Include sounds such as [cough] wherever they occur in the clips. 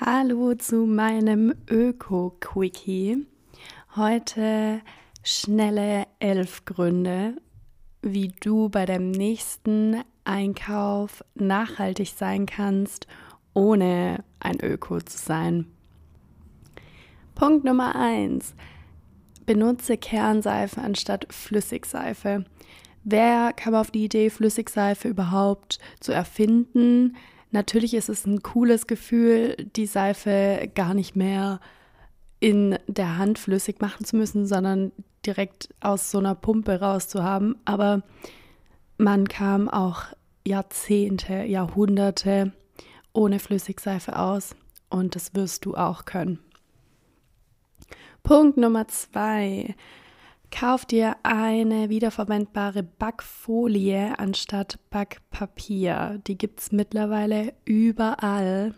Hallo zu meinem Öko-Quickie. Heute schnelle elf Gründe, wie du bei deinem nächsten Einkauf nachhaltig sein kannst, ohne ein Öko zu sein. Punkt Nummer eins: Benutze Kernseife anstatt Flüssigseife. Wer kam auf die Idee, Flüssigseife überhaupt zu erfinden? Natürlich ist es ein cooles Gefühl, die Seife gar nicht mehr in der Hand flüssig machen zu müssen, sondern direkt aus so einer Pumpe rauszuhaben. Aber man kam auch Jahrzehnte, Jahrhunderte ohne Flüssigseife aus und das wirst du auch können. Punkt Nummer zwei. Kauf dir eine wiederverwendbare Backfolie anstatt Backpapier. Die gibt es mittlerweile überall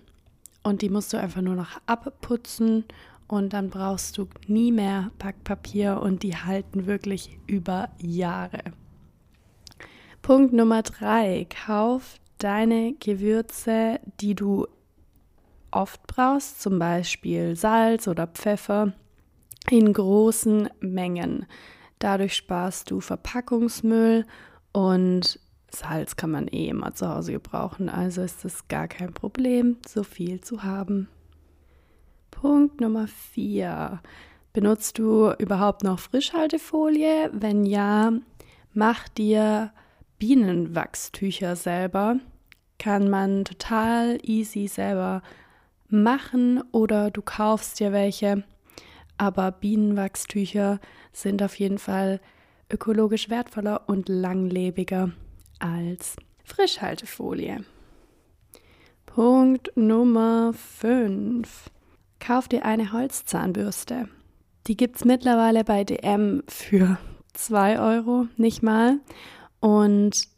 und die musst du einfach nur noch abputzen und dann brauchst du nie mehr Backpapier und die halten wirklich über Jahre. Punkt Nummer drei. Kauf deine Gewürze, die du oft brauchst, zum Beispiel Salz oder Pfeffer in großen Mengen. Dadurch sparst du Verpackungsmüll und Salz kann man eh immer zu Hause gebrauchen, also ist es gar kein Problem, so viel zu haben. Punkt Nummer 4. Benutzt du überhaupt noch Frischhaltefolie? Wenn ja, mach dir Bienenwachstücher selber. Kann man total easy selber machen oder du kaufst dir welche aber Bienenwachstücher sind auf jeden Fall ökologisch wertvoller und langlebiger als Frischhaltefolie. Punkt Nummer 5. Kauf dir eine Holzzahnbürste. Die gibt es mittlerweile bei DM für 2 Euro, nicht mal. Und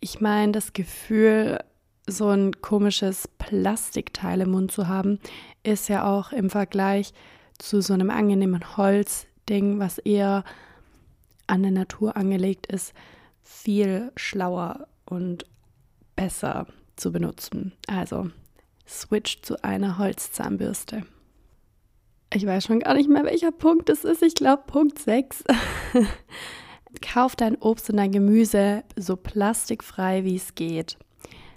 ich meine, das Gefühl, so ein komisches Plastikteil im Mund zu haben, ist ja auch im Vergleich zu so einem angenehmen Holzding, was eher an der Natur angelegt ist, viel schlauer und besser zu benutzen. Also switch zu einer Holzzahnbürste. Ich weiß schon gar nicht mehr, welcher Punkt es ist. Ich glaube Punkt 6. [laughs] Kauf dein Obst und dein Gemüse so plastikfrei wie es geht.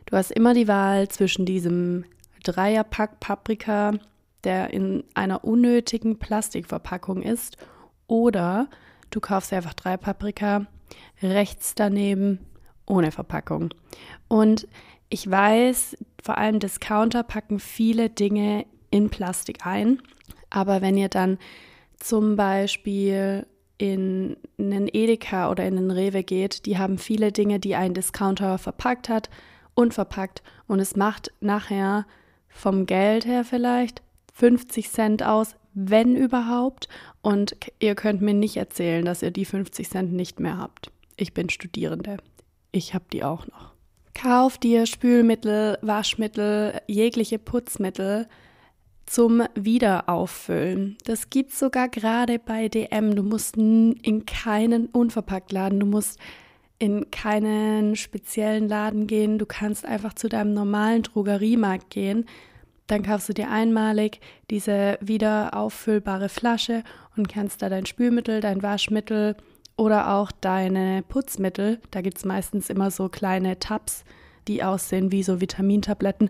Du hast immer die Wahl zwischen diesem Dreierpack Paprika der in einer unnötigen Plastikverpackung ist. Oder du kaufst einfach drei Paprika rechts daneben ohne Verpackung. Und ich weiß, vor allem Discounter packen viele Dinge in Plastik ein. Aber wenn ihr dann zum Beispiel in einen Edeka oder in einen Rewe geht, die haben viele Dinge, die ein Discounter verpackt hat, unverpackt. Und es macht nachher vom Geld her vielleicht 50 Cent aus, wenn überhaupt. Und ihr könnt mir nicht erzählen, dass ihr die 50 Cent nicht mehr habt. Ich bin Studierende. Ich habe die auch noch. Kauf dir Spülmittel, Waschmittel, jegliche Putzmittel zum Wiederauffüllen. Das gibt es sogar gerade bei DM. Du musst in keinen Unverpacktladen, du musst in keinen speziellen Laden gehen. Du kannst einfach zu deinem normalen Drogeriemarkt gehen dann kaufst du dir einmalig diese wieder auffüllbare Flasche und kannst da dein Spülmittel, dein Waschmittel oder auch deine Putzmittel, da gibt es meistens immer so kleine Tabs, die aussehen wie so Vitamintabletten.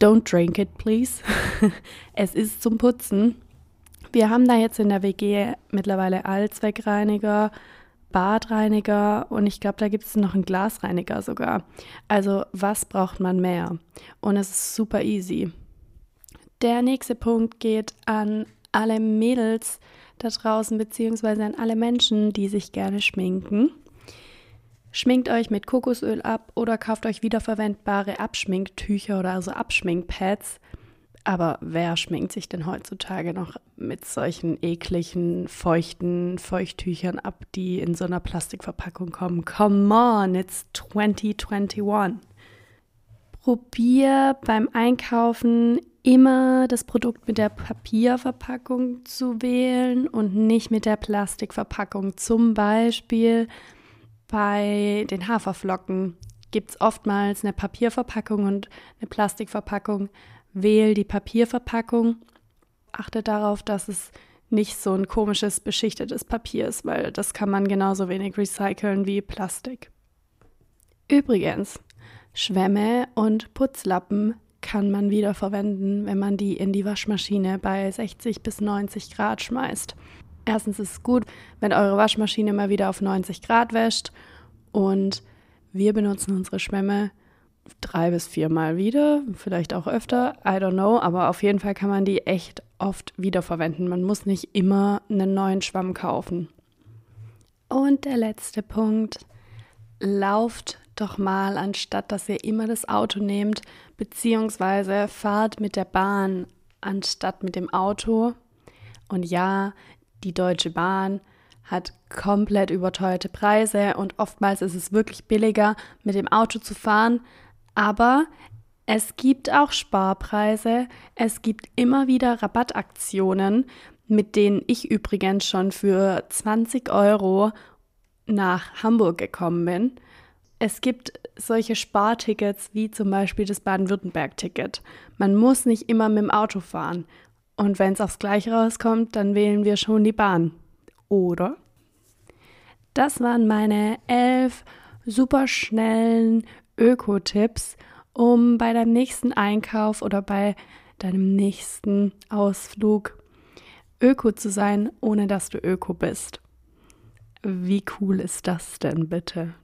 Don't drink it, please. [laughs] es ist zum Putzen. Wir haben da jetzt in der WG mittlerweile Allzweckreiniger, Badreiniger und ich glaube, da gibt es noch einen Glasreiniger sogar. Also was braucht man mehr? Und es ist super easy. Der nächste Punkt geht an alle Mädels da draußen, beziehungsweise an alle Menschen, die sich gerne schminken. Schminkt euch mit Kokosöl ab oder kauft euch wiederverwendbare Abschminktücher oder also Abschminkpads. Aber wer schminkt sich denn heutzutage noch mit solchen ekligen, feuchten Feuchttüchern ab, die in so einer Plastikverpackung kommen? Come on, it's 2021. Probier beim Einkaufen immer das Produkt mit der Papierverpackung zu wählen und nicht mit der Plastikverpackung. Zum Beispiel bei den Haferflocken gibt es oftmals eine Papierverpackung und eine Plastikverpackung, Wähl die Papierverpackung. Achte darauf, dass es nicht so ein komisches beschichtetes Papier ist, weil das kann man genauso wenig recyceln wie Plastik. Übrigens, Schwämme und Putzlappen kann man wiederverwenden, wenn man die in die Waschmaschine bei 60 bis 90 Grad schmeißt. Erstens ist es gut, wenn eure Waschmaschine mal wieder auf 90 Grad wäscht und wir benutzen unsere Schwämme drei bis viermal wieder, vielleicht auch öfter, I don't know, aber auf jeden Fall kann man die echt oft wiederverwenden. Man muss nicht immer einen neuen Schwamm kaufen. Und der letzte Punkt, lauft doch mal, anstatt dass ihr immer das Auto nehmt, beziehungsweise fahrt mit der Bahn anstatt mit dem Auto. Und ja, die Deutsche Bahn hat komplett überteuerte Preise und oftmals ist es wirklich billiger, mit dem Auto zu fahren. Aber es gibt auch Sparpreise. Es gibt immer wieder Rabattaktionen, mit denen ich übrigens schon für 20 Euro nach Hamburg gekommen bin. Es gibt solche Spartickets wie zum Beispiel das Baden-Württemberg-Ticket. Man muss nicht immer mit dem Auto fahren. Und wenn es aufs Gleiche rauskommt, dann wählen wir schon die Bahn. Oder? Das waren meine elf superschnellen Öko-Tipps, um bei deinem nächsten Einkauf oder bei deinem nächsten Ausflug Öko zu sein, ohne dass du Öko bist. Wie cool ist das denn bitte?